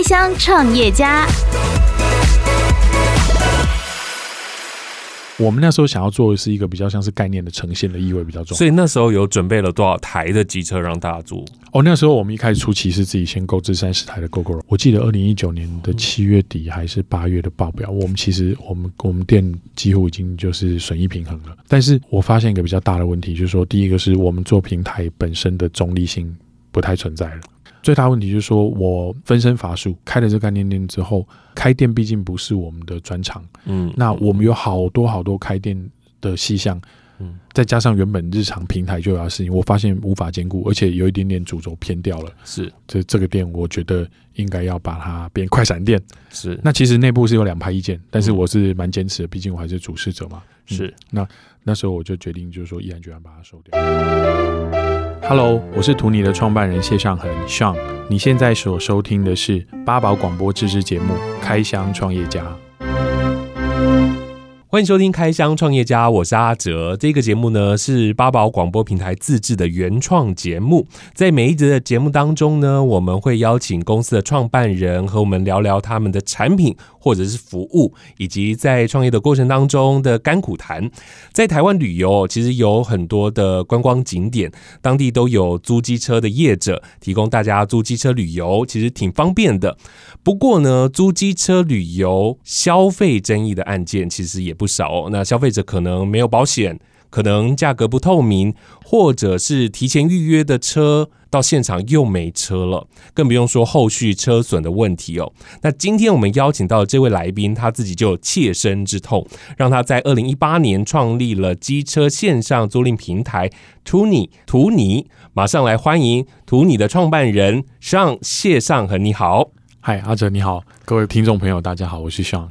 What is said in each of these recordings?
开箱创业家。我们那时候想要做的是一个比较像是概念的呈现的意味比较重，所以那时候有准备了多少台的机车让大家租？哦，那时候我们一开始初期是自己先购置三十台的 Gogoro。我记得二零一九年的七月底还是八月的报表，我们其实我们我们店几乎已经就是损益平衡了。但是我发现一个比较大的问题，就是说第一个是我们做平台本身的中立性不太存在了。最大问题就是说，我分身乏术，开了这个概念店之后，开店毕竟不是我们的专长，嗯，那我们有好多好多开店的细项，嗯，再加上原本日常平台就有的事情，我发现无法兼顾，而且有一点点主轴偏掉了，是，这这个店我觉得应该要把它变快闪店，是。那其实内部是有两派意见，但是我是蛮坚持的，毕竟我还是主事者嘛，是。嗯、那那时候我就决定，就是说毅然决然把它收掉。Hello，我是图你的创办人谢尚恒 Sean，你现在所收听的是八宝广播自制节目《开箱创业家》。欢迎收听《开箱创业家》，我是阿哲。这个节目呢是八宝广播平台自制的原创节目。在每一集的节目当中呢，我们会邀请公司的创办人和我们聊聊他们的产品或者是服务，以及在创业的过程当中的甘苦谈。在台湾旅游，其实有很多的观光景点，当地都有租机车的业者提供大家租机车旅游，其实挺方便的。不过呢，租机车旅游消费争议的案件其实也不少。那消费者可能没有保险，可能价格不透明，或者是提前预约的车到现场又没车了，更不用说后续车损的问题哦。那今天我们邀请到这位来宾，他自己就有切身之痛，让他在二零一八年创立了机车线上租赁平台 Tuni 图你。马上来欢迎图尼的创办人尚谢尚恒，你好。嗨，阿哲你好，各位听众朋友，大家好，我是尚。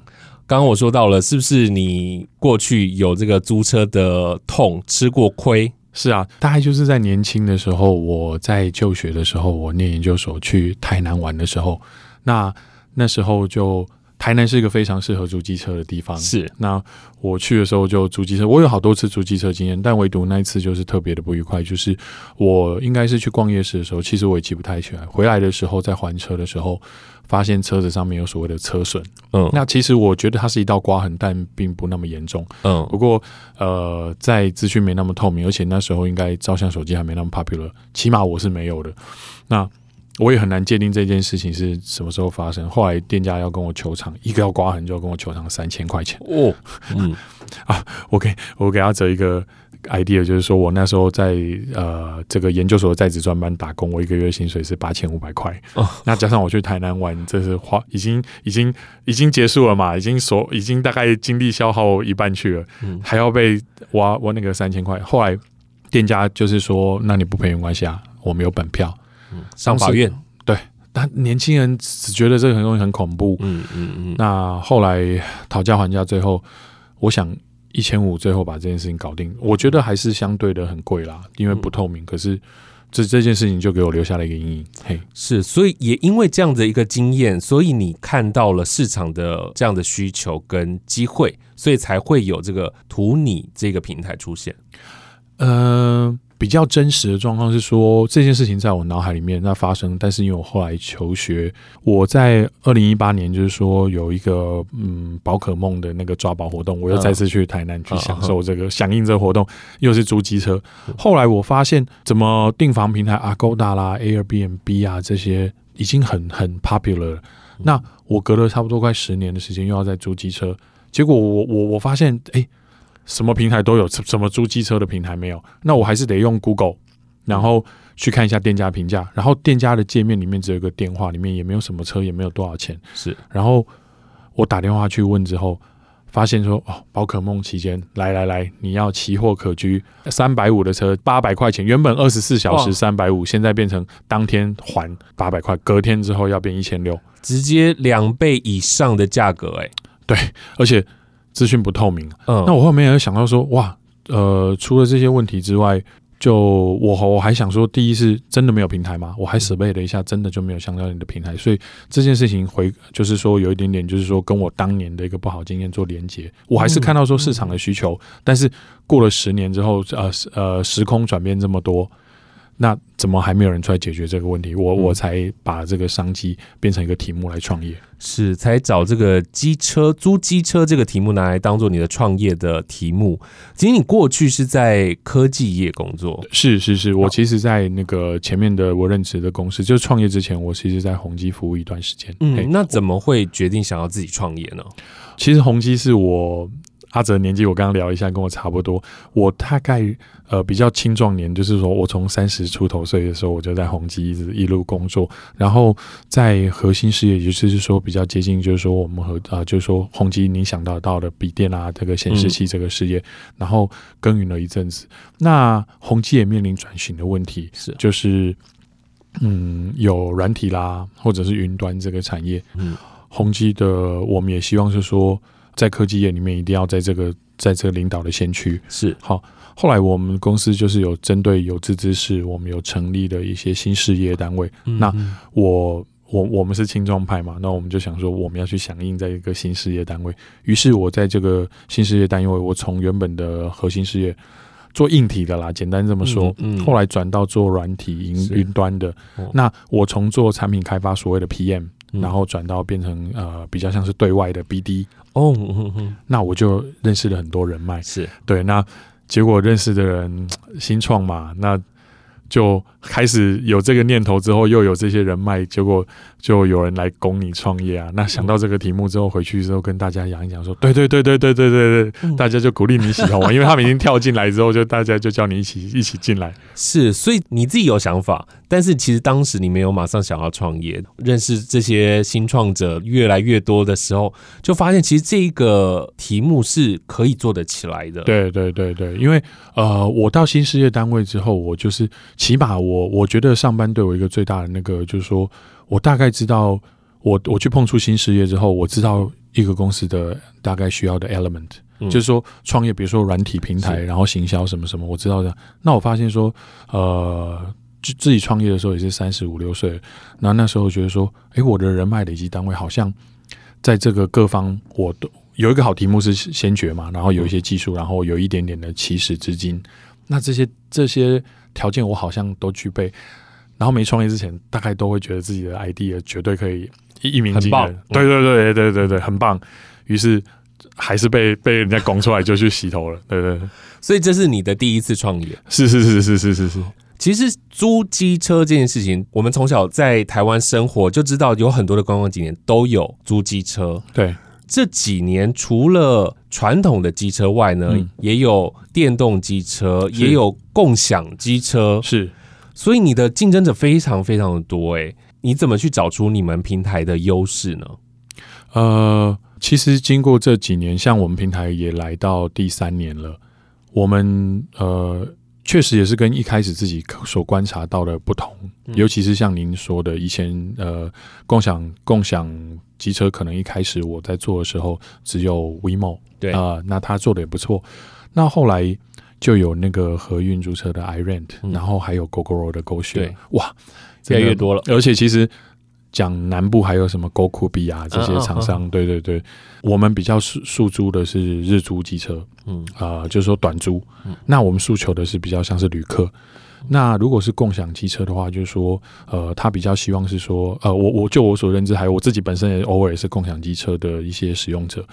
刚刚我说到了，是不是你过去有这个租车的痛，吃过亏？是啊，大概就是在年轻的时候，我在就学的时候，我念研究所去台南玩的时候，那那时候就。台南是一个非常适合租机车的地方。是，那我去的时候就租机车，我有好多次租机车经验，但唯独那一次就是特别的不愉快。就是我应该是去逛夜市的时候，其实我也记不太起来。回来的时候在还车的时候，发现车子上面有所谓的车损。嗯，那其实我觉得它是一道刮痕，但并不那么严重。嗯，不过呃，在资讯没那么透明，而且那时候应该照相手机还没那么 popular，起码我是没有的。那我也很难界定这件事情是什么时候发生。后来店家要跟我求偿，一个要刮痕就要跟我求偿三千块钱。哦，嗯，啊，我给我给他折一个 idea，就是说我那时候在呃这个研究所的在职专班打工，我一个月薪水是八千五百块。哦，那加上我去台南玩，这是花已经已经已经结束了嘛？已经所已经大概精力消耗一半去了，嗯，还要被挖挖那个三千块。后来店家就是说，那你不赔没关系啊，我没有本票。嗯，上法院对，但年轻人只觉得这个很容易很恐怖。嗯嗯嗯。那后来讨价还价，最后我想一千五，最后把这件事情搞定。我觉得还是相对的很贵啦，因为不透明。嗯、可是这这件事情就给我留下了一个阴影。嘿，是，所以也因为这样的一个经验，所以你看到了市场的这样的需求跟机会，所以才会有这个图你这个平台出现。嗯、呃。比较真实的状况是说，这件事情在我脑海里面那发生，但是因为我后来求学，我在二零一八年就是说有一个嗯宝可梦的那个抓宝活动，我又再次去台南去享受这个响应这个活动，又是租机车。后来我发现，怎么订房平台 Agoda 啦、Airbnb 啊这些已经很很 popular 了。那我隔了差不多快十年的时间，又要再租机车，结果我我我发现，哎。什么平台都有，什么租机车的平台没有？那我还是得用 Google，然后去看一下店家评价。然后店家的界面里面只有一个电话，里面也没有什么车，也没有多少钱。是，然后我打电话去问之后，发现说哦，宝可梦期间，来来来，你要奇货可居，三百五的车八百块钱，原本二十四小时三百五，现在变成当天还八百块，隔天之后要变一千六，直接两倍以上的价格哎、欸。对，而且。资讯不透明，嗯，那我后面也想到说，哇，呃，除了这些问题之外，就我我还想说，第一是真的没有平台吗？我还准备了一下，真的就没有相关的平台，所以这件事情回就是说有一点点，就是说跟我当年的一个不好经验做连接。我还是看到说市场的需求，但是过了十年之后，呃呃，时空转变这么多，那怎么还没有人出来解决这个问题？我、嗯、我才把这个商机变成一个题目来创业，是才找这个机车租机车这个题目拿来当做你的创业的题目。其实你过去是在科技业工作，是是是，我其实，在那个前面的我任职的公司，就是创业之前，我其实，在宏基服务一段时间。嗯，那怎么会决定想要自己创业呢？其实宏基是我。阿泽年纪我刚刚聊一下，跟我差不多。我大概呃比较青壮年，就是说我从三十出头岁的时候，我就在宏基一直一路工作。然后在核心事业，也就是说比较接近，就是说我们和啊、呃，就是说宏基你想到到的笔电啊，这个显示器这个事业，嗯、然后耕耘了一阵子。那宏基也面临转型的问题，是就是嗯有软体啦，或者是云端这个产业。嗯，宏基的我们也希望是说。在科技业里面，一定要在这个在这个领导的先驱是好。后来我们公司就是有针对有志之士，我们有成立的一些新事业单位。嗯、那我我我们是青壮派嘛，那我们就想说我们要去响应在一个新事业单位。于是我在这个新事业单位，我从原本的核心事业做硬体的啦，简单这么说，嗯嗯、后来转到做软体云云端的。哦、那我从做产品开发所谓的 PM。然后转到变成呃比较像是对外的 BD 哦，那我就认识了很多人脉，是对，那结果认识的人新创嘛，那。就开始有这个念头之后，又有这些人脉，结果就有人来供你创业啊。那想到这个题目之后，回去之后跟大家讲一讲，说对对对对对对对对，大家就鼓励你喜欢，因为他们已经跳进来之后，就大家就叫你一起一起进来。是，所以你自己有想法，但是其实当时你没有马上想要创业。认识这些新创者越来越多的时候，就发现其实这个题目是可以做得起来的。对对对对，因为呃，我到新事业单位之后，我就是。起码我我觉得上班对我一个最大的那个就是说，我大概知道我我去碰触新事业之后，我知道一个公司的大概需要的 element，、嗯、就是说创业，比如说软体平台，然后行销什么什么，我知道的。那我发现说，呃，就自己创业的时候也是三十五六岁，然后那时候觉得说，哎，我的人脉累积单位好像在这个各方我都有一个好题目是先决嘛，然后有一些技术，然后有一点点的起始资金，那这些这些。条件我好像都具备，然后没创业之前，大概都会觉得自己的 idea 绝对可以一一鸣惊人。对对对对对对，很棒。于是还是被被人家拱出来就去洗头了。对对对，所以这是你的第一次创业？是是是是是是是。其实租机车这件事情，我们从小在台湾生活就知道，有很多的观光景点都有租机车。对。这几年除了传统的机车外呢，嗯、也有电动机车，也有共享机车，是。所以你的竞争者非常非常的多，诶，你怎么去找出你们平台的优势呢？呃，其实经过这几年，像我们平台也来到第三年了，我们呃。确实也是跟一开始自己所观察到的不同，嗯、尤其是像您说的，以前呃，共享共享机车可能一开始我在做的时候只有 WeMo，对。啊、呃，那他做的也不错。那后来就有那个合运租车的 iRent，、嗯、然后还有 Gogoro 的 GoShare，哇，越来越多了。而且其实讲南部还有什么 GoKubi 啊这些厂商，啊啊啊对对对，我们比较诉诉诸的是日租机车。嗯啊、呃，就是说短租，嗯、那我们诉求的是比较像是旅客。嗯、那如果是共享机车的话，就是说，呃，他比较希望是说，呃，我我就我所认知，还有我自己本身也偶尔也是共享机车的一些使用者。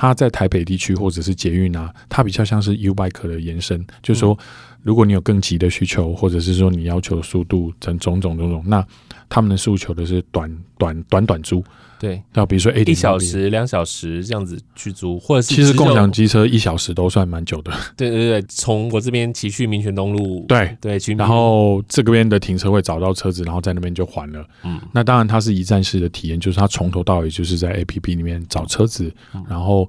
他在台北地区或者是捷运啊，它比较像是 U-Bike 的延伸，就是说，如果你有更急的需求，或者是说你要求速度等种种种种，那他们的诉求的是短短短短租。对，那比如说一小时、两小时这样子去租，或者是其实共享机车一小时都算蛮久的。对对对，从我这边骑去民权东路，对对，然后这个边的停车位找到车子，然后在那边就还了。嗯，那当然它是一站式的体验，就是它从头到尾就是在 APP 里面找车子，嗯、然后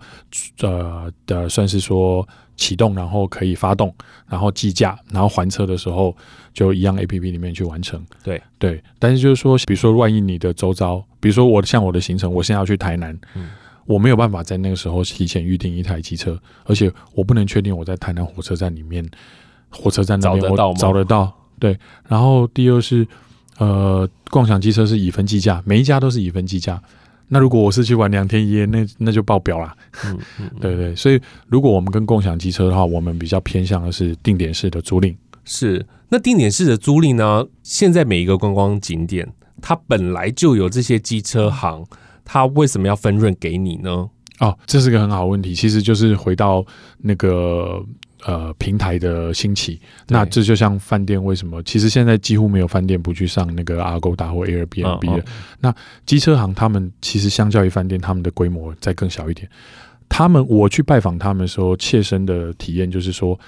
呃的算是说启动，然后可以发动，然后计价，然后还车的时候就一样 APP 里面去完成。对对，但是就是说，比如说万一你的周遭。比如说我像我的行程，我现在要去台南，嗯、我没有办法在那个时候提前预定一台机车，而且我不能确定我在台南火车站里面，火车站那边我找得到吗？找得到。对，然后第二是，呃，共享机车是以分计价，每一家都是以分计价。那如果我是去玩两天一夜，那那就爆表了。嗯嗯，对对，所以如果我们跟共享机车的话，我们比较偏向的是定点式的租赁。是，那定点式的租赁呢？现在每一个观光景点，它本来就有这些机车行，它为什么要分润给你呢？哦，这是个很好问题，其实就是回到那个呃平台的兴起。那这就像饭店为什么？其实现在几乎没有饭店不去上那个 Agoda 或 Airbnb 的。哦哦、那机车行他们其实相较于饭店，他们的规模再更小一点。他们我去拜访他们的时候，切身的体验就是说，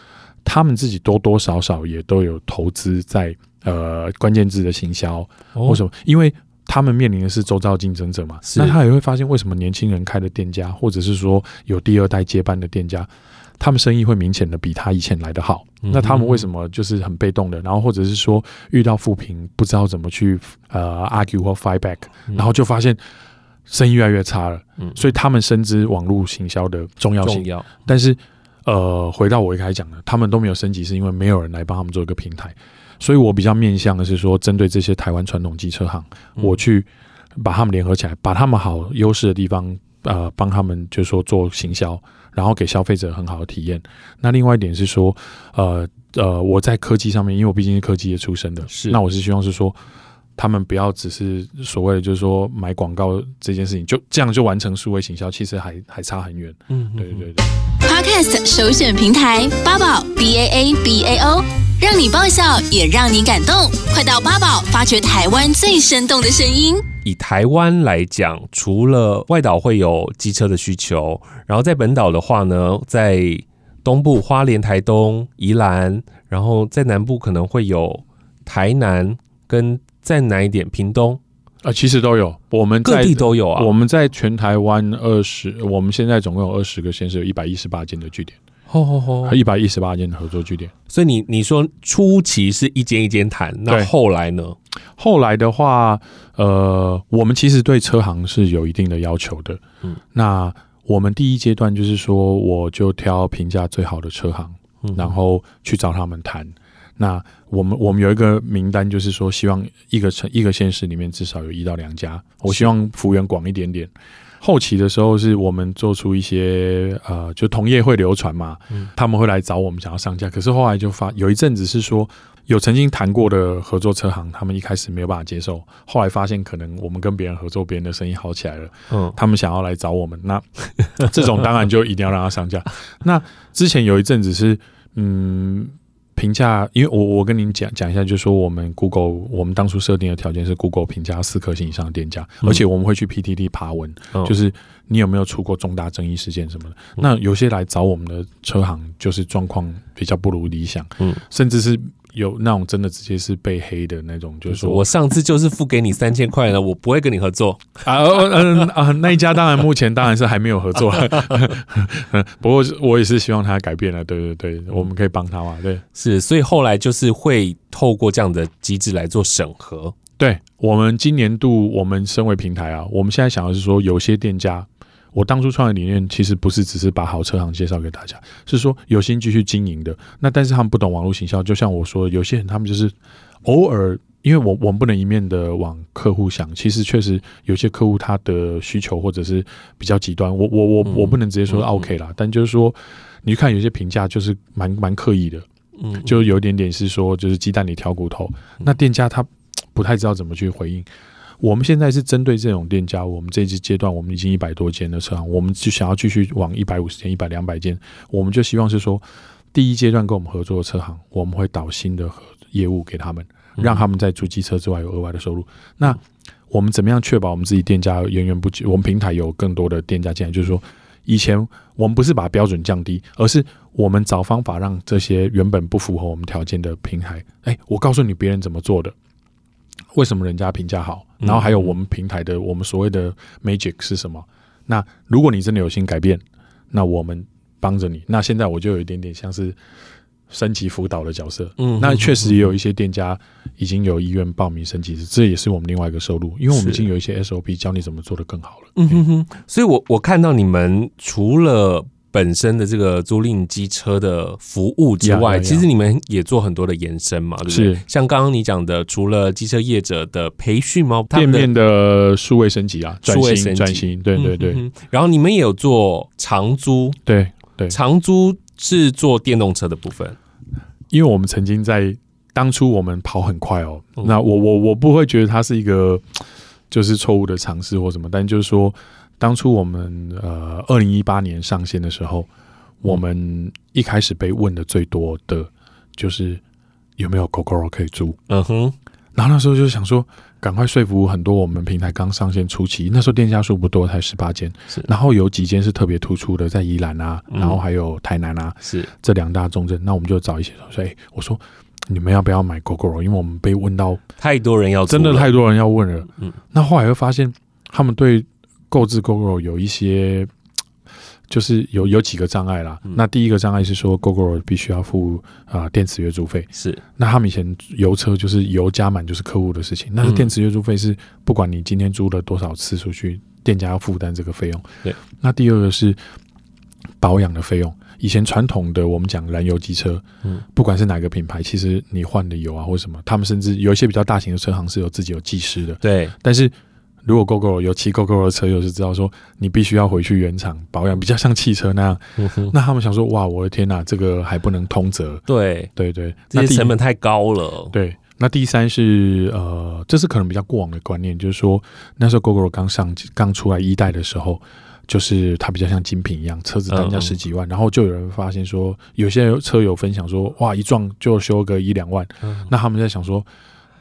他们自己多多少少也都有投资在呃关键字的行销，或什么，因为。他们面临的是周遭竞争者嘛，那他也会发现为什么年轻人开的店家，或者是说有第二代接班的店家，他们生意会明显的比他以前来的好。那他们为什么就是很被动的？然后或者是说遇到负评不知道怎么去呃 argue 或 fight back，然后就发现生意越来越差了。所以他们深知网络行销的重要性。但是呃，回到我一开始讲的，他们都没有升级，是因为没有人来帮他们做一个平台。所以我比较面向的是说，针对这些台湾传统机车行，我去把他们联合起来，把他们好优势的地方，呃，帮他们就是说做行销，然后给消费者很好的体验。那另外一点是说，呃呃，我在科技上面，因为我毕竟是科技业出身的，是那我是希望是说，他们不要只是所谓的就是说买广告这件事情，就这样就完成数位行销，其实还还差很远。嗯，对对对。Podcast 首选平台八宝 B A A B A O。让你爆笑，也让你感动。快到八宝，发掘台湾最生动的声音。以台湾来讲，除了外岛会有机车的需求，然后在本岛的话呢，在东部花莲、台东、宜兰，然后在南部可能会有台南，跟再南一点屏东啊，其实都有。我们各地都有啊。我们在全台湾二十，我们现在总共有二十个县市，有一百一十八间的据点。吼吼吼！一百一十八间的合作据点，所以你你说初期是一间一间谈，那后来呢？后来的话，呃，我们其实对车行是有一定的要求的。嗯，那我们第一阶段就是说，我就挑评价最好的车行，嗯、然后去找他们谈。那我们我们有一个名单，就是说，希望一个城一个县市里面至少有一到两家，我希望幅员广一点点。后期的时候，是我们做出一些呃，就同业会流传嘛，嗯、他们会来找我们想要上架。可是后来就发有一阵子是说，有曾经谈过的合作车行，他们一开始没有办法接受。后来发现可能我们跟别人合作，别人的生意好起来了，嗯，他们想要来找我们，那 这种当然就一定要让他上架。那之前有一阵子是嗯。评价，因为我我跟您讲讲一下，就是说我们 Google 我们当初设定的条件是 Google 评价四颗星以上的店家，嗯、而且我们会去 PTT 爬文，嗯、就是你有没有出过重大争议事件什么的。嗯、那有些来找我们的车行，就是状况比较不如理想，嗯，甚至是。有那种真的直接是被黑的那种，就是说我上次就是付给你三千块了，我不会跟你合作啊，嗯啊，那一家当然目前当然是还没有合作，不过我也是希望他改变了，对对对，我们可以帮他嘛，对，是，所以后来就是会透过这样的机制来做审核。对，我们今年度我们身为平台啊，我们现在想的是说，有些店家。我当初创业理念其实不是只是把好车行介绍给大家，是说有心继续经营的。那但是他们不懂网络行销，就像我说，有些人他们就是偶尔，因为我我们不能一面的往客户想，其实确实有些客户他的需求或者是比较极端，我我我我不能直接说 OK 啦，但就是说你看有些评价就是蛮蛮刻意的，嗯，就有一点点是说就是鸡蛋里挑骨头，那店家他不太知道怎么去回应。我们现在是针对这种店家，我们这一阶段我们已经一百多间的车行，我们就想要继续往一百五十间、一百两百间，我们就希望是说，第一阶段跟我们合作的车行，我们会导新的业务给他们，让他们在租机车之外有额外的收入。那我们怎么样确保我们自己店家源源不绝？我们平台有更多的店家进来，就是说，以前我们不是把标准降低，而是我们找方法让这些原本不符合我们条件的平台，哎，我告诉你别人怎么做的。为什么人家评价好？然后还有我们平台的我们所谓的 magic 是什么？那如果你真的有心改变，那我们帮着你。那现在我就有一点点像是升级辅导的角色。嗯，那确实也有一些店家已经有意愿报名升级，这也是我们另外一个收入，因为我们已经有一些 SOP 教你怎么做的更好了。嗯哼哼，所以我我看到你们除了本身的这个租赁机车的服务之外，其实你们也做很多的延伸嘛，对不对？像刚刚你讲的，除了机车业者的培训吗？店面的数位升级啊，数位升级，转型，对对对。然后你们也有做长租，对对，长租是做电动车的部分。因为我们曾经在当初我们跑很快哦，嗯、那我我我不会觉得它是一个就是错误的尝试或什么，但就是说当初我们呃二零一八年上线的时候，我们一开始被问的最多的就是有没有 Gogoro 可以租，嗯哼，然后那时候就想说。赶快说服很多我们平台刚上线初期，那时候店家数不多，才十八间，是。然后有几间是特别突出的，在宜兰啊，然后还有台南啊，是这两大重镇。那我们就找一些说，哎，我说你们要不要买 Gogoro？因为我们被问到太多人要，真的太多人要问了。嗯，那后来又发现他们对购置 Gogoro 有一些。就是有有几个障碍啦。嗯、那第一个障碍是说，Gogoro 必须要付啊、呃、电池月租费。是。那他们以前油车就是油加满就是客户的事情，那是电池月租费是不管你今天租了多少次出去，店家要负担这个费用。对。那第二个是保养的费用。以前传统的我们讲燃油机车，嗯，不管是哪个品牌，其实你换的油啊或什么，他们甚至有一些比较大型的车行是有自己有技师的。对。但是。如果 Gogoro 有骑 Gogoro 的车友是知道说，你必须要回去原厂保养，比较像汽车那样。嗯、那他们想说，哇，我的天哪，这个还不能通则。对对对，这些成本太高了。对，那第三是呃，这是可能比较过往的观念，就是说那时候 Gogoro 刚上刚出来一代的时候，就是它比较像精品一样，车子单价十几万，嗯、然后就有人发现说，有些车友分享说，哇，一撞就修个一两万。嗯、那他们在想说。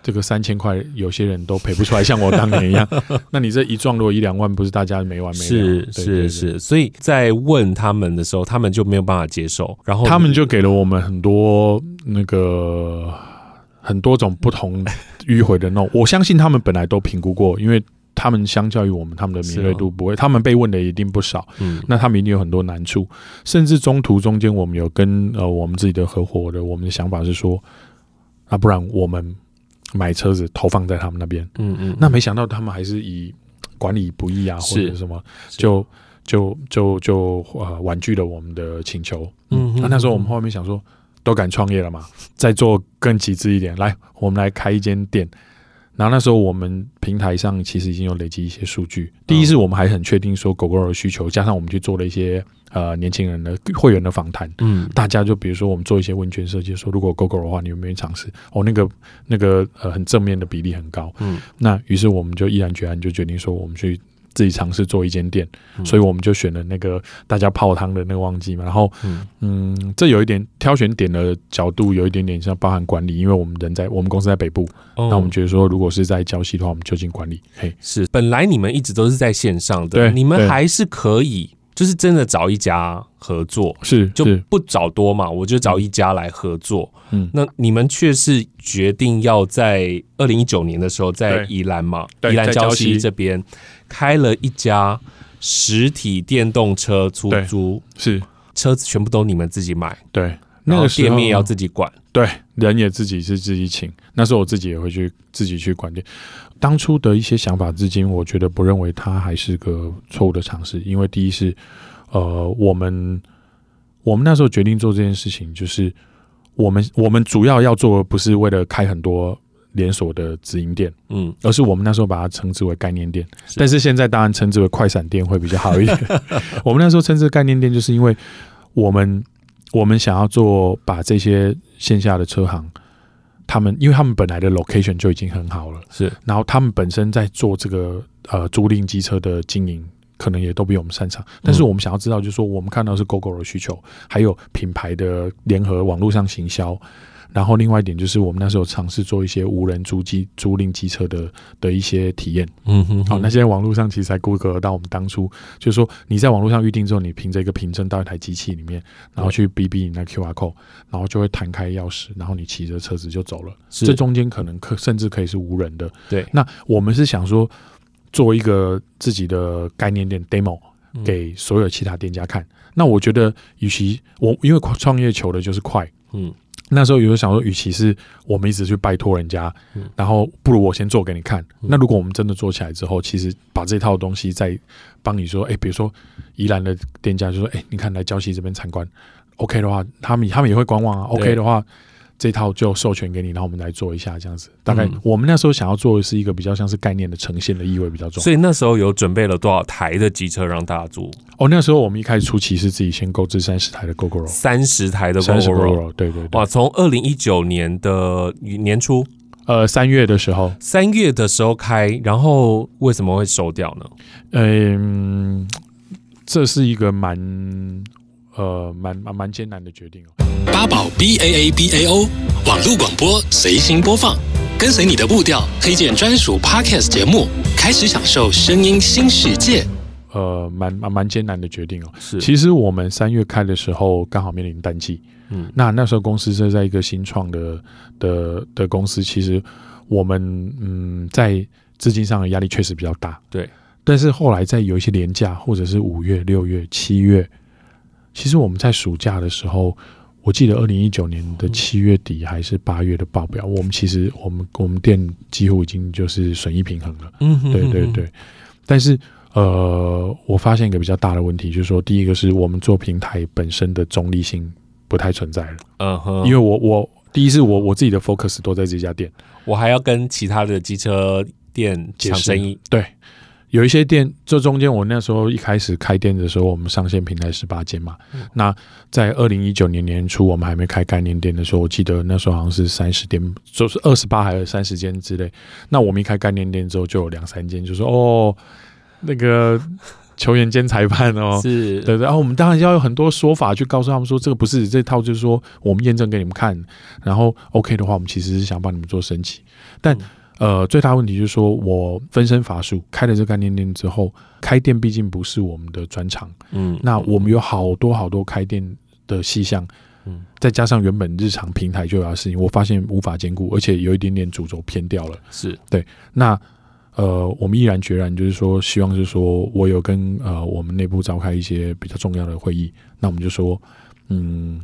这个三千块，有些人都赔不出来，像我当年一样。那你这一撞落一两万，不是大家没完没了？是是是，所以在问他们的时候，他们就没有办法接受。然后他们就给了我们很多那个很多种不同迂回的那种。我相信他们本来都评估过，因为他们相较于我们，他们的敏锐度不会，他们被问的一定不少。嗯，那他们一定有很多难处，甚至中途中间，我们有跟呃我们自己的合伙的，我们的想法是说，那不然我们。买车子投放在他们那边，嗯，嗯嗯，那没想到他们还是以管理不易啊，或者什么，就就就就呃婉拒了我们的请求。嗯，那那时候我们后面想说，都敢创业了嘛，再做更极致一点，来，我们来开一间店。然后那时候我们平台上其实已经有累积一些数据。第一是我们还很确定说 Gogoro 的需求，加上我们去做了一些呃年轻人的会员的访谈。嗯，大家就比如说我们做一些问卷设计，说如果 Gogoro 的话，你有没有尝试？哦，那个那个呃很正面的比例很高。嗯，那于是我们就毅然决然就决定说我们去。自己尝试做一间店，所以我们就选了那个大家泡汤的那个旺季嘛。然后，嗯，这有一点挑选点的角度，有一点点像包含管理，因为我们人在我们公司在北部，那我们觉得说，如果是在郊西的话，我们就近管理。嘿，是本来你们一直都是在线上的，对，你们还是可以，就是真的找一家合作，是就不找多嘛，我就找一家来合作。嗯，那你们却是决定要在二零一九年的时候在宜兰嘛，宜兰礁溪这边。开了一家实体电动车出租，是车子全部都你们自己买，对，那个店面要自己管，对，人也自己是自己请。那时候我自己也会去自己去管店。当初的一些想法，至今我觉得不认为它还是个错误的尝试，因为第一是，呃，我们我们那时候决定做这件事情，就是我们我们主要要做的不是为了开很多。连锁的直营店，嗯，而是我们那时候把它称之为概念店，是，但是现在当然称之为快闪店会比较好一点。我们那时候称之为概念店，就是因为我们我们想要做把这些线下的车行，他们因为他们本来的 location 就已经很好了，是，然后他们本身在做这个呃租赁机车的经营，可能也都比我们擅长。但是我们想要知道，就是说我们看到是 Gogoro 的需求，还有品牌的联合网络上行销。然后另外一点就是，我们那时候尝试做一些无人租机租赁机车的的一些体验。嗯哼，哼，好，那现在网络上其实还顾客到我们当初就是说，你在网络上预定之后，你凭着一个凭证到一台机器里面，然后去哔哔你那 QR code，然后就会弹开钥匙，然后你骑着车子就走了。是这中间可能可甚至可以是无人的。对，那我们是想说做一个自己的概念店 demo 给所有其他店家看。嗯、那我觉得，与其我因为创业求的就是快，嗯。那时候有时候想说，与其是我们一直去拜托人家，然后不如我先做给你看。那如果我们真的做起来之后，其实把这套东西再帮你说，哎，比如说宜兰的店家就说，哎，你看来礁溪这边参观，OK 的话，他们他们也会观望啊。OK 的话，这套就授权给你，然后我们来做一下这样子。大概我们那时候想要做的是一个比较像是概念的呈现的意味比较重。所以那时候有准备了多少台的机车让大家租？哦，那时候我们一开始初期是自己先购置三十台的 Gogoro，三十台的 Gogoro，对对对。哇，从二零一九年的年初，呃，三月的时候，三月的时候开，然后为什么会收掉呢？嗯，这是一个蛮。呃，蛮蛮蛮艰难的决定哦。八宝 B A A B A O 网络广播随心播放，跟随你的步调，推荐专属 Podcast 节目，开始享受声音新世界。呃，蛮蛮蛮艰难的决定哦。是，其实我们三月开的时候刚好面临淡季，嗯，那那时候公司是在一个新创的的的公司，其实我们嗯在资金上的压力确实比较大，对。但是后来在有一些年假，或者是五月、六月、七月。其实我们在暑假的时候，我记得二零一九年的七月底还是八月的报表，我们其实我们我们店几乎已经就是损益平衡了。嗯，对对对。但是呃，我发现一个比较大的问题，就是说，第一个是我们做平台本身的中立性不太存在了。嗯哼，因为我我第一是我我自己的 focus 都在这家店，我还要跟其他的机车店抢生意。对。有一些店，这中间我那时候一开始开店的时候，我们上线平台十八间嘛。嗯、那在二零一九年年初，我们还没开概念店的时候，我记得那时候好像是三十间，就是二十八还是三十间之类。那我们一开概念店之后，就有两三间，就说哦，那个球员兼裁判哦，是对对。然后我们当然要有很多说法去告诉他们说，这个不是这套，就是说我们验证给你们看，然后 OK 的话，我们其实是想帮你们做升级，但。嗯呃，最大问题就是说，我分身乏术，开了这个概念店之后，开店毕竟不是我们的专长，嗯，那我们有好多好多开店的细项，嗯，再加上原本日常平台就有的事情，我发现无法兼顾，而且有一点点主轴偏掉了，是对。那呃，我们毅然决然就是说，希望是说我有跟呃我们内部召开一些比较重要的会议，那我们就说，嗯。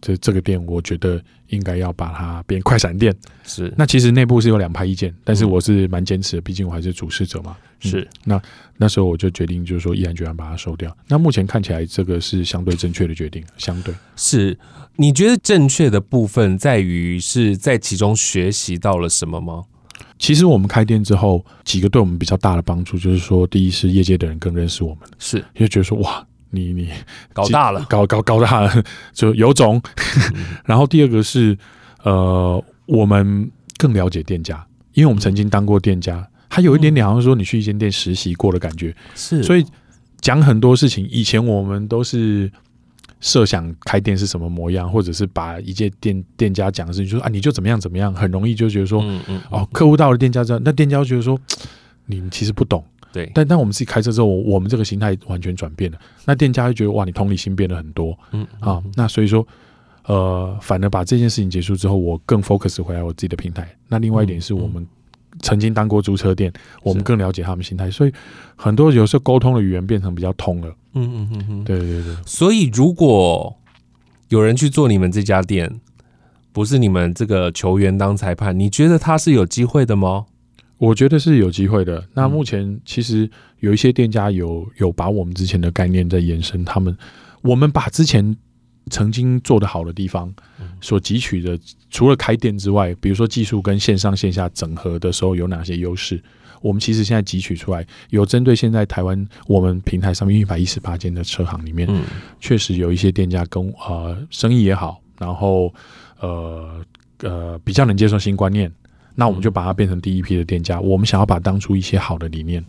这这个店，我觉得应该要把它变快闪店。是，那其实内部是有两派意见，但是我是蛮坚持的，毕竟我还是主事者嘛。是，嗯、那那时候我就决定，就是说毅然决然把它收掉。那目前看起来，这个是相对正确的决定。相对是，你觉得正确的部分在于是在其中学习到了什么吗？其实我们开店之后，几个对我们比较大的帮助，就是说，第一是业界的人更认识我们，是，因为觉得说哇。你你搞大了，搞搞搞大了，就有种。然后第二个是，呃，我们更了解店家，因为我们曾经当过店家，他有一点点好像说你去一间店实习过的感觉。是，所以讲很多事情，以前我们都是设想开店是什么模样，或者是把一届店店家讲的事情，就说啊，你就怎么样怎么样，很容易就觉得说，嗯嗯，哦，客户到了店家之后，那店家就觉得说，你其实不懂。对，但但我们自己开车之后，我们这个心态完全转变了。那店家就觉得哇，你同理心变得很多，嗯啊，那所以说，呃，反而把这件事情结束之后，我更 focus 回来我自己的平台。那另外一点是我们曾经当过租车店，我们更了解他们心态，所以很多有时候沟通的语言变成比较通了。嗯嗯嗯嗯，对对对。所以如果有人去做你们这家店，不是你们这个球员当裁判，你觉得他是有机会的吗？我觉得是有机会的。那目前其实有一些店家有有把我们之前的概念在延伸，他们我们把之前曾经做得好的地方所汲取的，除了开店之外，比如说技术跟线上线下整合的时候有哪些优势，我们其实现在汲取出来，有针对现在台湾我们平台上面一百一十八间的车行里面，确实有一些店家跟呃生意也好，然后呃呃比较能接受新观念。那我们就把它变成第一批的店家。我们想要把当初一些好的理念，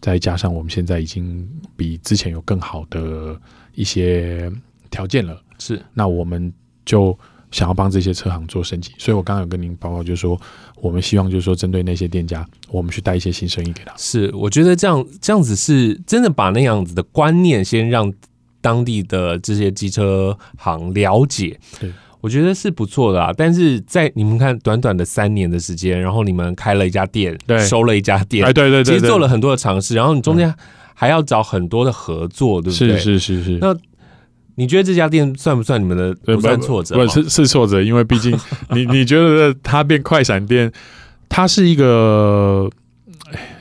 再加上我们现在已经比之前有更好的一些条件了。是，那我们就想要帮这些车行做升级。所以我刚刚有跟您报告，就是说我们希望就是说针对那些店家，我们去带一些新生意给他。是，我觉得这样这样子是真的把那样子的观念先让当地的这些机车行了解。对。我觉得是不错的啊，但是在你们看短短的三年的时间，然后你们开了一家店，对，收了一家店，哎，对对对，其实做了很多的尝试，然后你中间还要找很多的合作，对不对？是是是是。那你觉得这家店算不算你们的不算挫折？不是是挫折，因为毕竟你你觉得它变快闪店，它是一个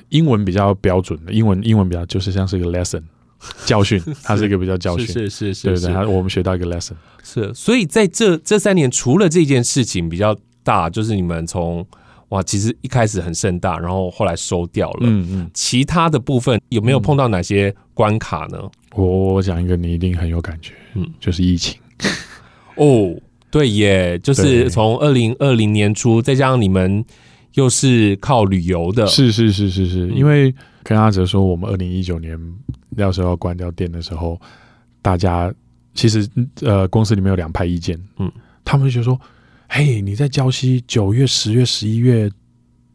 英文比较标准的英文，英文比较就是像是一个 lesson。教训，它是一个比较教训，是是是，对对，它我们学到一个 lesson。是，所以在这这三年，除了这件事情比较大，就是你们从哇，其实一开始很盛大，然后后来收掉了，嗯嗯，其他的部分有没有碰到哪些关卡呢？我我讲一个，你一定很有感觉，嗯，就是疫情。哦，对耶，就是从二零二零年初，再加上你们又是靠旅游的，是是是是是，因为跟阿哲说，我们二零一九年那时候要关掉店的时候，大家其实呃公司里面有两派意见，嗯，他们就说，嘿，你在礁溪九月、十月、十一月，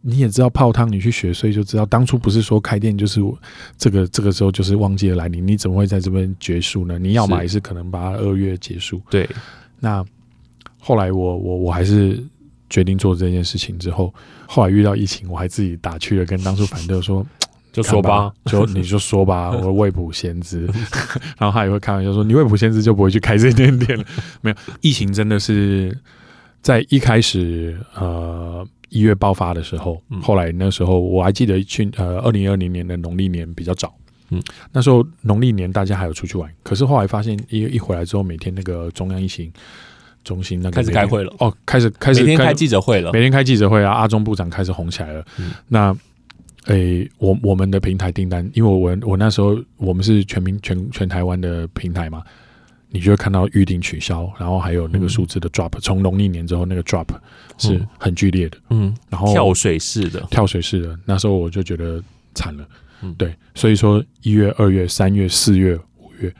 你也知道泡汤，你去学，所以就知道，当初不是说开店就是这个这个时候就是旺季的来临，你怎么会在这边结束呢？你要么也是可能把它二月结束，对。那后来我我我还是决定做这件事情之后，后来遇到疫情，我还自己打趣了，跟当初反对说，就说吧，就你就说吧，我未卜先知。然后他也会开玩笑说，你未卜先知就不会去开这间店了。没有，疫情真的是在一开始呃一月爆发的时候，后来那时候我还记得去呃二零二零年的农历年比较早。嗯，那时候农历年大家还有出去玩，可是后来发现一一回来之后，每天那个中央疫情中心那个开始开会了哦，开始开始每天开记者会了，每天开记者会啊，阿中部长开始红起来了。嗯、那诶、欸，我我们的平台订单，因为我我那时候我们是全民全全台湾的平台嘛，你就会看到预订取消，然后还有那个数字的 drop，从农历年之后那个 drop 是很剧烈的，嗯，然后跳水式的跳水式的，那时候我就觉得惨了。嗯，对，所以说一月、二月、三月、四月、五月，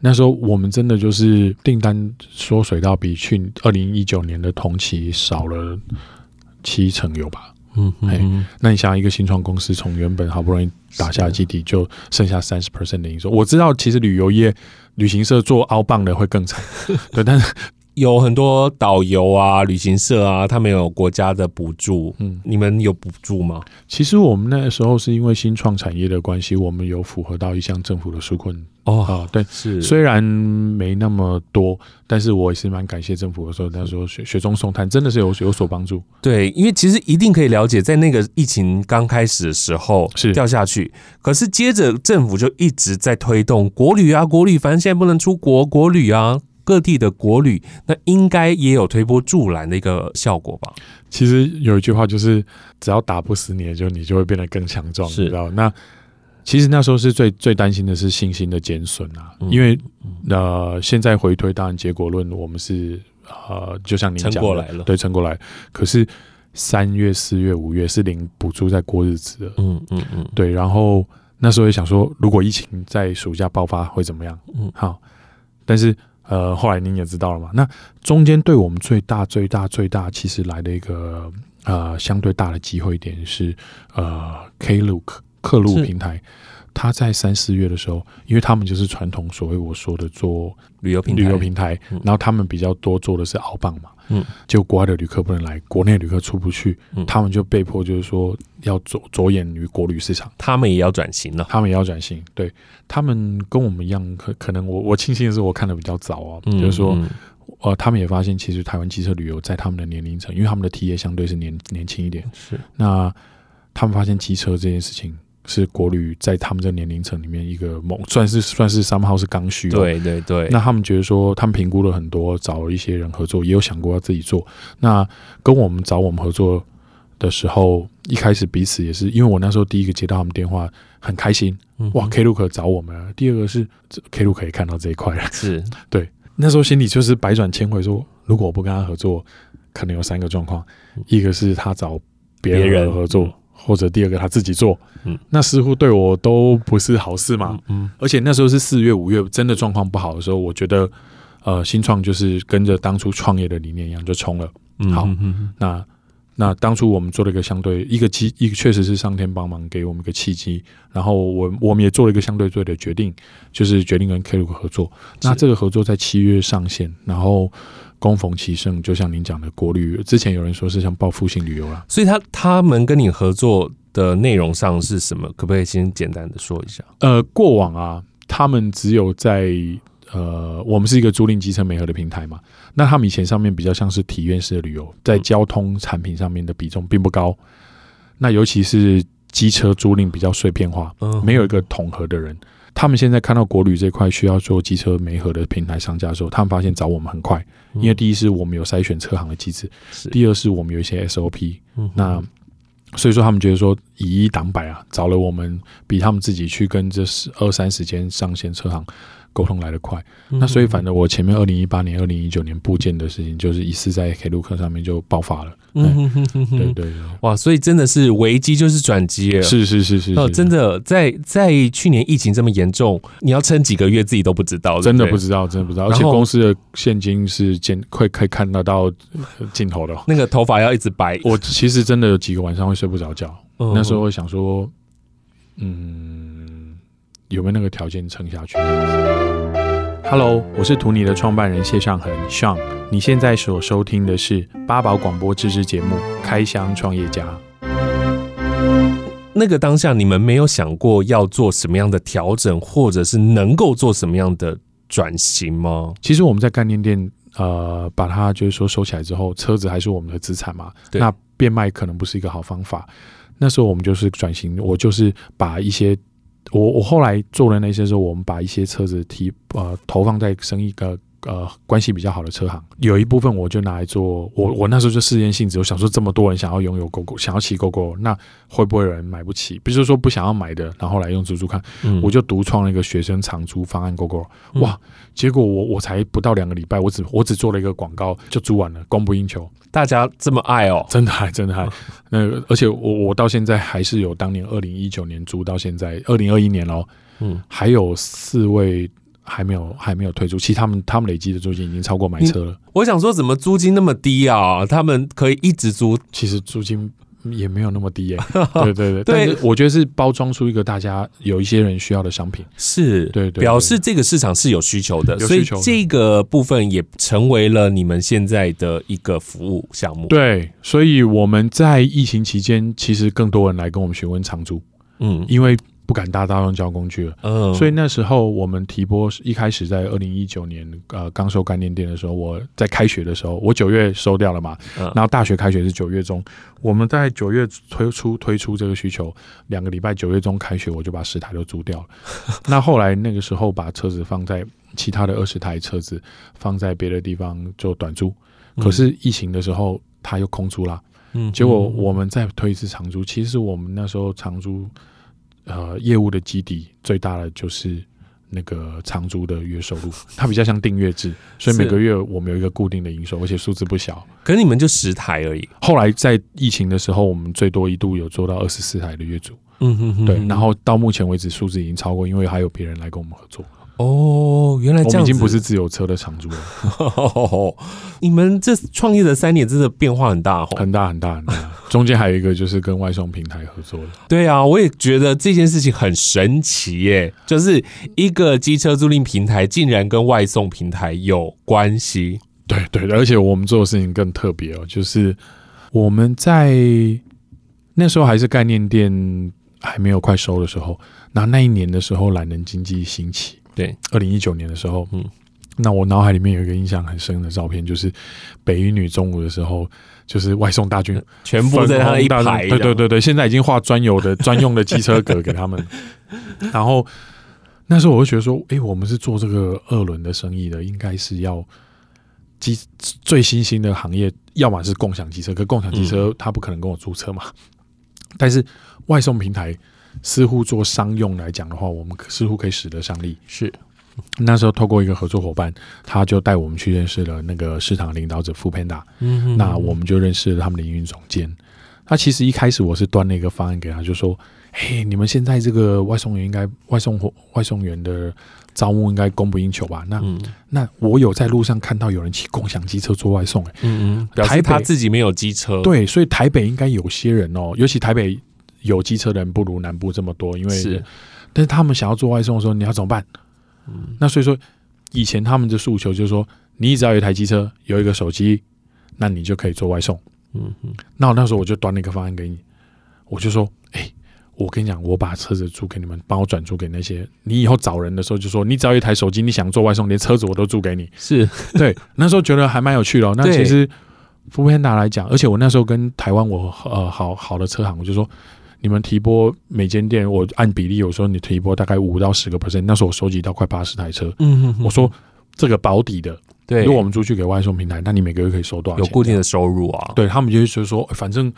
那时候我们真的就是订单缩水到比去二零一九年的同期少了七成有吧？嗯，嗯，那你想一个新创公司从原本好不容易打下基底，就剩下三十 percent 的营收，我知道其实旅游业、旅行社做 outbound 的会更惨，对，但是。有很多导游啊、旅行社啊，他们有国家的补助。嗯，你们有补助吗？其实我们那时候是因为新创产业的关系，我们有符合到一项政府的纾困。哦，啊，对，是虽然没那么多，但是我也是蛮感谢政府的时候，那时候雪雪中送炭，真的是有有所帮助。对，因为其实一定可以了解，在那个疫情刚开始的时候是掉下去，可是接着政府就一直在推动国旅啊，国旅，反正现在不能出国，国旅啊。各地的国旅，那应该也有推波助澜的一个效果吧？其实有一句话就是，只要打不死你，就你就会变得更强壮，是你知道？那其实那时候是最最担心的是信心的减损啊，嗯、因为呃，现在回推，当然结果论，我们是呃，就像您讲过来了，对，撑过来。可是三月、四月、五月是零补助在过日子的，嗯嗯嗯，对。然后那时候也想说，如果疫情在暑假爆发会怎么样？嗯，好，但是。呃，后来您也知道了嘛？那中间对我们最大、最大、最大，其实来的一个呃相对大的机会点是呃 Klook 客路平台，它在三四月的时候，因为他们就是传统所谓我说的做旅游平台，旅游平台，然后他们比较多做的是澳棒嘛。嗯，就国外的旅客不能来，国内旅客出不去，嗯，他们就被迫就是说要着着眼于国旅市场，他们也要转型了，他们也要转型，对，他们跟我们一样，可可能我我庆幸的是我看的比较早啊，嗯，就是说，呃，他们也发现其实台湾机车旅游在他们的年龄层，因为他们的体验相对是年年轻一点，是，那他们发现机车这件事情。是国旅在他们这个年龄层里面一个猛，算是算是 somehow 是刚需。对对对。那他们觉得说，他们评估了很多，找了一些人合作，也有想过要自己做。那跟我们找我们合作的时候，一开始彼此也是，因为我那时候第一个接到他们电话，很开心，哇，Klook 找我们。第二个是 Klook 可以看到这一块了，是对。那时候心里就是百转千回，说如果我不跟他合作，可能有三个状况，一个是他找别人合作。或者第二个他自己做，嗯，那似乎对我都不是好事嘛，嗯，而且那时候是四月五月，真的状况不好的时候，我觉得，呃，新创就是跟着当初创业的理念一样就冲了，嗯，好，那那当初我们做了一个相对一个机一个确实是上天帮忙给我们一个契机，然后我我们也做了一个相对对的决定，就是决定跟 Klook 合作，那这个合作在七月上线，然后。恭逢其盛，就像您讲的国旅，之前有人说是像报复性旅游啦，所以他他们跟你合作的内容上是什么？可不可以先简单的说一下？呃，过往啊，他们只有在呃，我们是一个租赁机车美合的平台嘛，那他们以前上面比较像是体验式的旅游，在交通产品上面的比重并不高，那尤其是机车租赁比较碎片化，没有一个统合的人。他们现在看到国旅这块需要做机车媒合的平台商家的时候，他们发现找我们很快，因为第一是我们有筛选车行的机制，第二是我们有一些 SOP，嗯那所以说他们觉得说以一挡百啊，找了我们比他们自己去跟这十二三十间上线车行沟通来得快。嗯那所以反正我前面二零一八年、二零一九年部件的事情，就是一次在 Klook 上面就爆发了。嗯哼哼哼哼对对对，哇，所以真的是危机就是转机了。是是是是哦，真的，在在去年疫情这么严重，你要撑几个月自己都不知道，真的不知道，真的不知道。而且公司的现金是见 会可以看得到尽头的哦。那个头发要一直白。我其实真的有几个晚上会睡不着觉，嗯那时候会想说，嗯，有没有那个条件撑下去？Hello，我是图尼的创办人谢尚恒 Sean，你现在所收听的是八宝广播自制节目《开箱创业家》。那个当下，你们没有想过要做什么样的调整，或者是能够做什么样的转型吗？其实我们在概念店，呃，把它就是说收起来之后，车子还是我们的资产嘛。那变卖可能不是一个好方法。那时候我们就是转型，我就是把一些我我后来做的那些时候，我们把一些车子提呃投放在生意个呃关系比较好的车行，有一部分我就拿来做。我我那时候就试验性质，我想说这么多人想要拥有 GoGo，想要骑 GoGo，那会不会有人买不起？比如说不想要买的，然后来用租租看。嗯我就独创了一个学生长租方案，GoGo，嗯哇！结果我我才不到两个礼拜，我只我只做了一个广告就租完了，供不应求，大家这么爱哦，真的还真的还那个，而且我我到现在还是有当年二零一九年租到现在二零二一年哦，嗯，还有四位还没有还没有退出，其实他们他们累积的租金已经超过买车了，我想说怎么租金那么低啊？他们可以一直租，其实租金。也没有那么低耶、欸，对对对，对。但是我觉得是包装出一个大家有一些人需要的商品，是对对对。表示这个市场是有需求的，有所以这个部分也成为了你们现在的一个服务项目。，对，所以我们在疫情期间，其实更多人来跟我们询问长租，嗯。因为不敢搭大众交通工具了。嗯，所以那时候我们提拨一开始在二零一九年呃刚收概念店的时候，我在开学的时候，我九月收掉了嘛，嗯。然后大学开学是九月中，我们在九月推出推出这个需求，两个礼拜九月中开学我就把十台都租掉了。那后来那个时候把车子放在其他的二十台车子放在别的地方做短租，可是疫情的时候它又空租啦。嗯。结果我们再推一次长租，其实我们那时候长租，呃，业务的基底最大的就是那个长租的月收入，它比较像订阅制，所以每个月我们有一个固定的营收，而且数字不小。可是你们就十台而已。后来在疫情的时候，我们最多一度有做到二十四台的月租，嗯哼哼对，然后到目前为止数字已经超过，因为还有别人来跟我们合作，哦，原来我这样子们已经不是自由车的长租了，你们这创业的三年真的变化很大哦。很大很大很大。中间还有一个就是跟外送平台合作的。对啊，我也觉得这件事情很神奇耶，就是一个机车租赁平台竟然跟外送平台有关系。对对，而且我们做的事情更特别哦，就是我们在那时候还是概念店还没有快收的时候，那那一年的时候，懒人经济兴起。对，二零一九年的时候，嗯，那我脑海里面有一个印象很深的照片，就是北一女中午的时候，就是外送大军全部在他一排。对对对对，现在已经画专有的 专用的机车格给他们。然后那时候我就觉得说，哎，我们是做这个二轮的生意的，应该是要。机最新兴的行业，要么是共享机车，可共享机车它不可能跟我租车嘛。嗯、但是外送平台似乎做商用来讲的话，我们似乎可以使得上力。是那时候透过一个合作伙伴，他就带我们去认识了那个市场领导者 Foodpanda。嗯哼，那我们就认识了他们的营运总监。那其实一开始我是端了一个方案给他，就说：“嘿，你们现在这个外送员应该外送外送员的。”招募应该供不应求吧？那、嗯、那我有在路上看到有人骑共享机车做外送、欸，哎，嗯嗯，表示他自己没有机车，对，所以台北应该有些人哦，尤其台北有机车的人不如南部这么多，因为是，但是他们想要做外送的时候，你要怎么办？嗯，那所以说以前他们的诉求就是说，你只要有一台机车，有一个手机，那你就可以做外送。嗯嗯，那我那时候我就端了一个方案给你，我就说，哎、欸。我跟你讲，我把车子租给你们，帮我转租给那些。你以后找人的时候，就说你只要一台手机，你想做外送，连车子我都租给你。是对，那时候觉得还蛮有趣的、哦。那其实 Foodpanda 来讲，而且我那时候跟台湾我呃好好的车行，我就说，你们提拨每间店，我按比例，有时候你提拨大概五到十个 percent，那时候我收集到快八十台车。嗯哼哼，我说这个保底的，对，如果我们出去给外送平台，那你每个月可以收多少钱？有固定的收入啊？对他们就是说，反正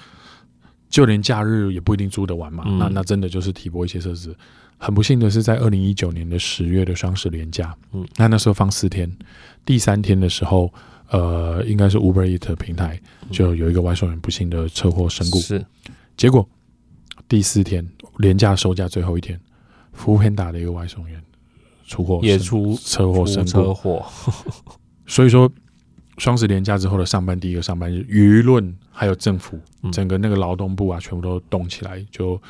就连假日也不一定租得完嘛。嗯、那那真的就是提拨一些车子。很不幸的是，在二零一九年的十月的双十连假，嗯，那那时候放四天，第三天的时候，呃，应该是 Uber Eats 平台就有一个外送员不幸的车祸身故，是，结果第四天廉价收假最后一天，Foodpanda 的一个外送员出货也出车祸身故，车祸，所以说双十连假之后的上班第一个上班日，舆论还有政府整个那个劳动部啊，全部都动起来就。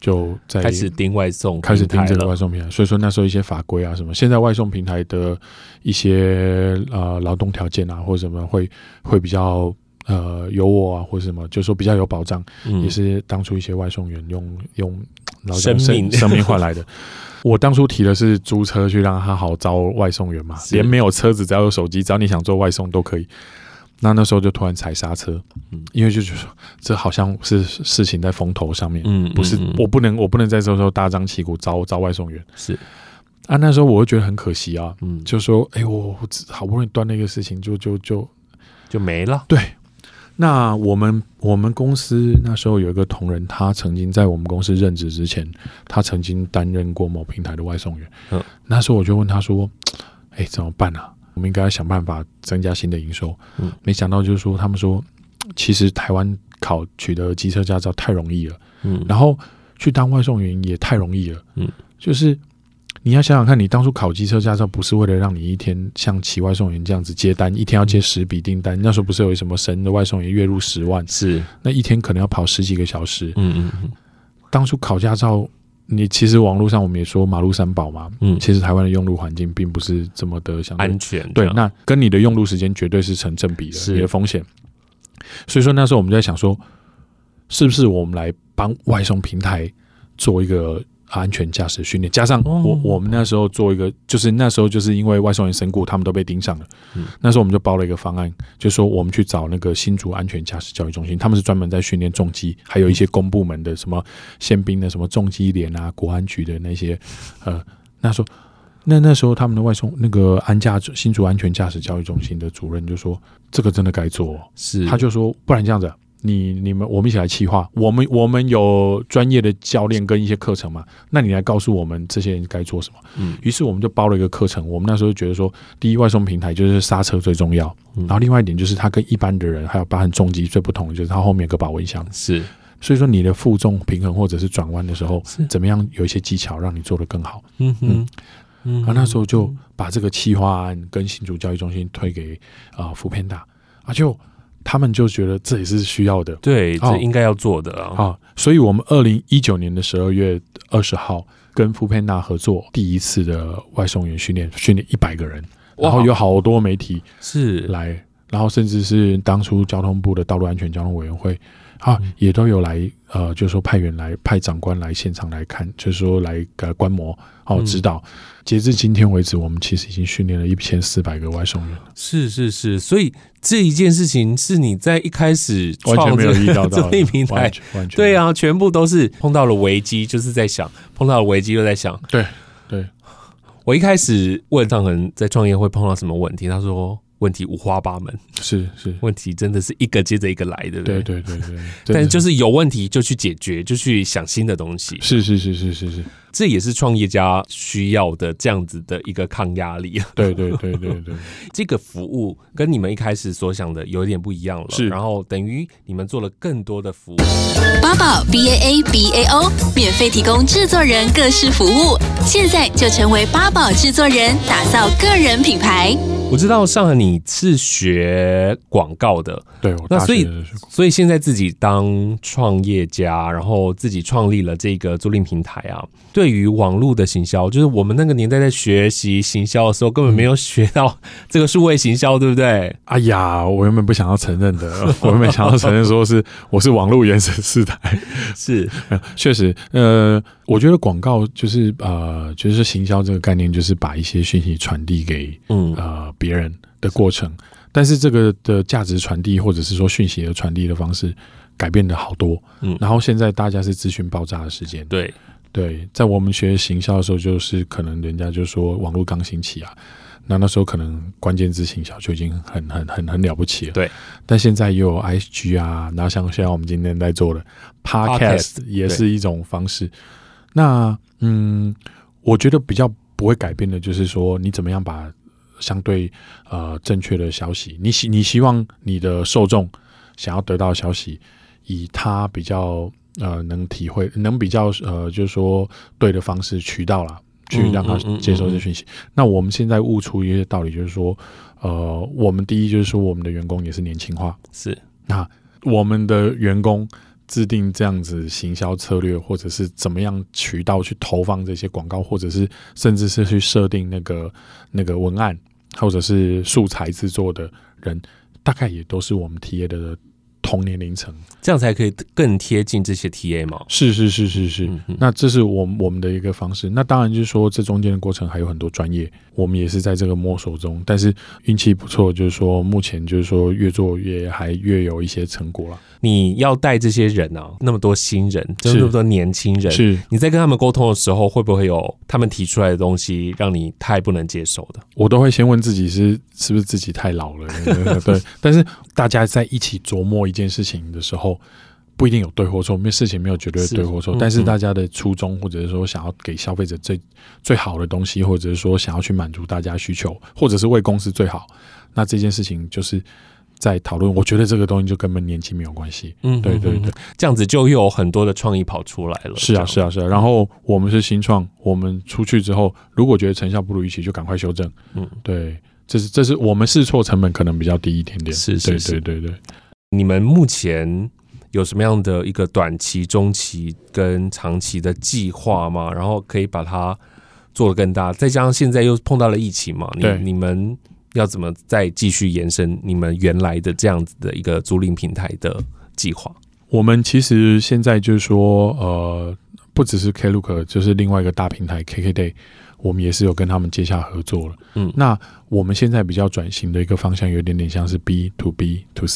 就在开始盯外送，开始盯这个外送平台，所以说那时候一些法规啊什么，现在外送平台的一些呃劳动条件啊或者什么会会比较呃有我啊或者什么，就是说比较有保障，嗯、也是当初一些外送员用用 劳生命生命换来的。我当初提的是租车去让他好招外送员嘛，连没有车子，只要有手机，只要你想做外送都可以。那那时候就突然踩刹车，嗯，因为就觉得这好像是事情在风头上面，嗯，不是我不能我不能在这时候大张旗鼓招招外送员，是啊，那时候我会觉得很可惜啊，嗯，就说哎、欸，我好不容易断那个事情，就就就就没了。对，那我们我们公司那时候有一个同仁，他曾经在我们公司任职之前，他曾经担任过某平台的外送员，嗯，那时候我就问他说，哎、欸，怎么办啊？我们应该要想办法增加新的营收。嗯，没想到就是说，他们说，其实台湾考取得机车驾照太容易了。嗯，然后去当外送员也太容易了。嗯，就是你要想想看，你当初考机车驾照不是为了让你一天像骑外送员这样子接单，一天要接十笔订单。那时候不是有什么神的外送员月入十万？是，那一天可能要跑十几个小时。嗯嗯嗯，当初考驾照。你其实网络上我们也说马路三宝嘛，嗯，其实台湾的用路环境并不是这么的相安全，对，那跟你的用路时间绝对是成正比的，是你的风险。所以说那时候我们在想说，是不是我们来帮外送平台做一个。安全驾驶训练，加上我我们那时候做一个，就是那时候就是因为外送员身故，他们都被盯上了。嗯，那时候我们就包了一个方案，就是说我们去找那个新竹安全驾驶教育中心，他们是专门在训练重机，还有一些公部门的什么宪兵的什么重机连啊、国安局的那些。呃，那时候那那时候他们的外送那个安驾新竹安全驾驶教育中心的主任就说：“这个真的该做。”是，他就说：“不然这样子。”你你们我们一起来企划，我们我们有专业的教练跟一些课程嘛？那你来告诉我们这些人该做什么？嗯，于是我们就包了一个课程。我们那时候觉得说，第一外送平台就是刹车最重要，嗯，然后另外一点就是它跟一般的人还有包含重机最不同的就是它后面有个保温箱，是，所以说你的负重平衡或者是转弯的时候，怎么样有一些技巧让你做得更好？嗯嗯嗯，啊那时候就把这个企划案跟新竹教育中心推给啊 Foodpanda 啊就。他们就觉得这也是需要的，对，这应该要做的啊。好，所以我们二零一九年的十二月二十号跟 Foodpanda 合作第一次的外送员训练，训练一百个人，然后有好多媒体是。来，然后甚至是当初交通部的道路安全交通委员会啊，也都有来，呃，就是说派员来派长官来现场来看，就是说来呃观摩，哦指导。截至今天为止，我们其实已经训练了一千四百个外送员。是是是，所以这一件事情是你在一开始完全没有遇到的。这一平台，对啊，全部都是碰到了危机，就是在想碰到了危机又在想。对对，我一开始问张恒在创业会碰到什么问题，他说。问题五花八门，是是，问题真的是一个接着一个来的，对对对对。但就是有问题就去解决，就去想新的东西。是是是是是是，这也是创业家需要的这样子的一个抗压力。对对对对对，这个服务跟你们一开始所想的有点不一样了。是，然后等于你们做了更多的服务。八宝 B A A B A O 免费提供制作人各式服务，现在就成为八宝制作人，打造个人品牌。我知道上海你是学广告的，对，那所以所以现在自己当创业家，然后自己创立了这个租赁平台啊。对于网络的行销，就是我们那个年代在学习行销的时候，根本没有学到这个数位行销，对不对？哎呀，我原本不想要承认的，我原本想要承认说是我是网络原始世代，是确实，呃。我觉得广告就是呃，就是行销这个概念，就是把一些讯息传递给嗯呃别人的过程。但是这个的价值传递或者是说讯息的传递的方式，改变的好多。嗯，然后现在大家是资讯爆炸的时间，对对，在我们学行销的时候，就是可能人家就说网络刚兴起啊，那那时候可能关键字行销就已经很很很很了不起了。对，但现在又有 IG 啊，然后像现在我们今天在做的 Podcast 也是一种方式。那嗯，我觉得比较不会改变的，就是说你怎么样把相对呃正确的消息，你希你希望你的受众想要得到消息，以他比较呃能体会，能比较呃就是说对的方式渠道啦，去让他接受这讯息。那我们现在悟出一些道理，就是说呃，我们第一就是说我们的员工也是年轻化，是那我们的员工。制定这样子行销策略，或者是怎么样渠道去投放这些广告，或者是甚至是去设定那个那个文案，或者是素材制作的人，大概也都是我们 TA 的同年龄层，这样才可以更贴近这些 TA 嘛？是是是是是，嗯、那这是我们我们的一个方式。那当然就是说，这中间的过程还有很多专业，我们也是在这个摸索中。但是运气不错，就是说目前就是说越做越还越有一些成果了。你要带这些人啊，那么多新人，就那么多年轻人，是你在跟他们沟通的时候，会不会有他们提出来的东西让你太不能接受的？我都会先问自己是是不是自己太老了，对。但是大家在一起琢磨一件事情的时候，不一定有对或错，因为事情没有绝对的对或错。是但是大家的初衷，或者是说想要给消费者最最好的东西，或者是说想要去满足大家需求，或者是为公司最好，那这件事情就是。在讨论，我觉得这个东西就根本年纪没有关系。嗯，对对对，这样子就又有很多的创意跑出来了。是啊，是啊，是啊。然后我们是新创，我们出去之后，如果觉得成效不如预期，就赶快修正。嗯，对，这是这是我们试错成本可能比较低一点点。是是是，对对对对。你们目前有什么样的一个短期、中期跟长期的计划吗？然后可以把它做得更大，再加上现在又碰到了疫情嘛，你对你们。要怎么再继续延伸你们原来的这样子的一个租赁平台的计划？我们其实现在就是说，呃，不只是 Klook，就是另外一个大平台 KKday，我们也是有跟他们接下合作了。嗯，那我们现在比较转型的一个方向，有点点像是 B to B to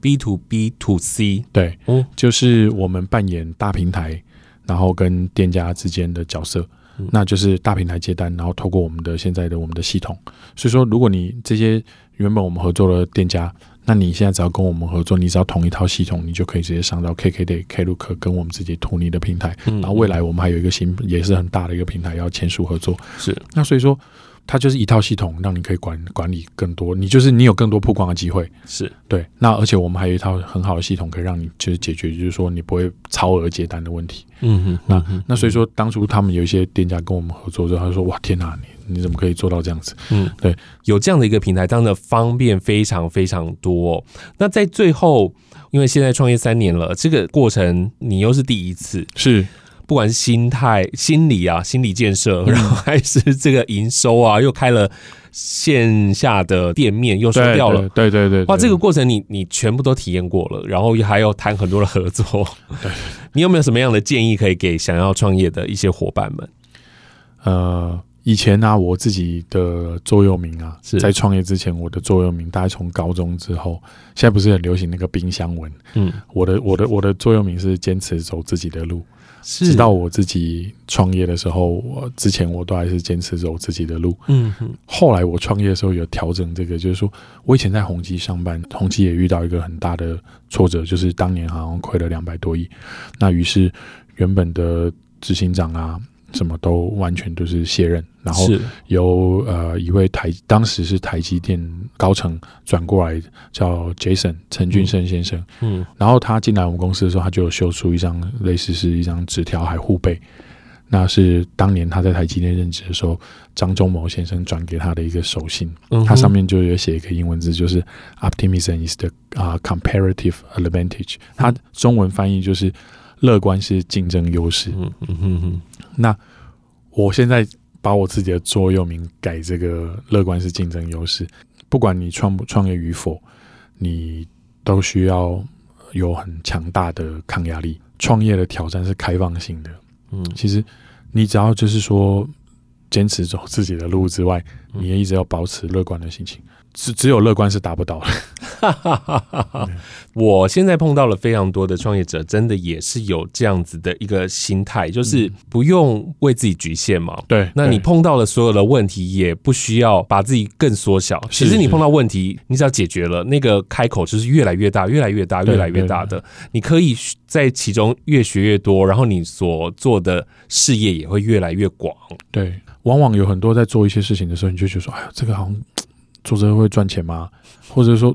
C，B to B to C，对，嗯，就是我们扮演大平台，然后跟店家之间的角色。那就是大平台接单，然后透过我们的现在的我们的系统。所以说，如果你这些原本我们合作的店家，那你现在只要跟我们合作，你只要同一套系统，你就可以直接上到 KKday、Klook 跟我们自己图你的平台。然后未来我们还有一个新也是很大的一个平台要签署合作。是，那所以说。它就是一套系统，让你可以管管理更多，你就是你有更多曝光的机会，是对。那而且我们还有一套很好的系统，可以让你就是解决，就是说你不会超额接单的问题。嗯哼，那那所以说，当初他们有一些店家跟我们合作之后，他说：“哇，天哪，你你怎么可以做到这样子？”嗯，对，有这样的一个平台，当然方便非常非常多。那在最后，因为现在创业三年了，这个过程你又是第一次，是。不管是心态、心理啊、心理建设，然后还是这个营收啊，又开了线下的店面，又收掉了，对对对，哇，这个过程你你全部都体验过了，然后还要谈很多的合作，你有没有什么样的建议可以给想要创业的一些伙伴们？呃，以前呢、啊，我自己的座右铭啊，是。在创业之前，我的座右铭，大概从高中之后，现在不是很流行那个冰箱文，嗯，我的我的我的座右铭是坚持走自己的路。直到我自己创业的时候，我之前我都还是坚持走自己的路。嗯哼，后来我创业的时候有调整这个，就是说我以前在宏基上班，宏基也遇到一个很大的挫折，就是当年好像亏了两百多亿。那于是原本的执行长啊。什么都完全都是卸任，然后由呃一位台当时是台积电高层转过来叫 Jason 陈俊生先生，嗯，然后他进来我们公司的时候，他就有秀出一张类似是一张纸条，还护背，那是当年他在台积电任职的时候，张忠谋先生转给他的一个手信，嗯，他上面就有写一个英文字，就是 Optimism is the 啊 comparative advantage，他中文翻译就是。乐观是竞争优势。嗯嗯嗯嗯。那我现在把我自己的座右铭改这个“乐观是竞争优势”。不管你创不创业与否，你都需要有很强大的抗压力。创业的挑战是开放性的。嗯，其实你只要就是说坚持走自己的路之外，你也一直要保持乐观的心情。只只有乐观是达不到的。我现在碰到了非常多的创业者，真的也是有这样子的一个心态，就是不用为自己局限嘛。对，那你碰到了所有的问题，也不需要把自己更缩小。其实你碰到问题，你只要解决了，那个开口就是越来越大，越来越大，越来越大的。你可以在其中越学越多，然后你所做的事业也会越来越广。对，往往有很多在做一些事情的时候，你就觉得说，哎呀，这个好像做这个会赚钱吗？或者说。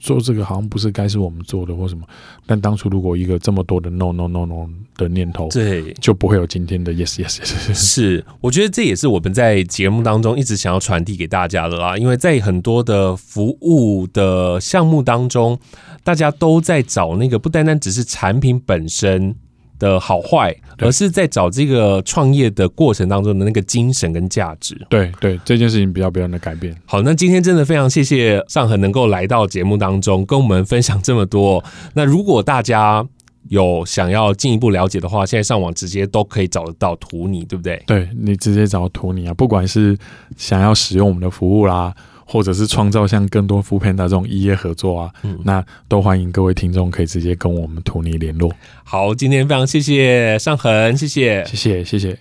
做这个好像不是该是我们做的或什么，但当初如果一个这么多的 no no no no 的念头，对，就不会有今天的 yes yes yes。是，我觉得这也是我们在节目当中一直想要传递给大家的啦，因为在很多的服务的项目当中，大家都在找那个不单单只是产品本身的好坏，而是在找这个创业的过程当中的那个精神跟价值。对对，这件事情比较不断的改变。好，那今天真的非常谢谢尚恒能够来到节目当中，跟我们分享这么多。那如果大家有想要进一步了解的话，现在上网直接都可以找得到图你，对不对？对，你直接找图你啊，不管是想要使用我们的服务啦。或者是创造像更多 foodpanda 这种异业合作啊，嗯，那都欢迎各位听众可以直接跟我们图尼联络。好，今天非常谢谢尚恒，谢谢，谢谢，谢谢。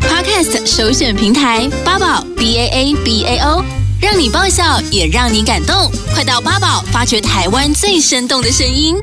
Podcast 首选平台八宝 B A A B A O，让你爆笑也让你感动，快到八宝发掘台湾最生动的声音。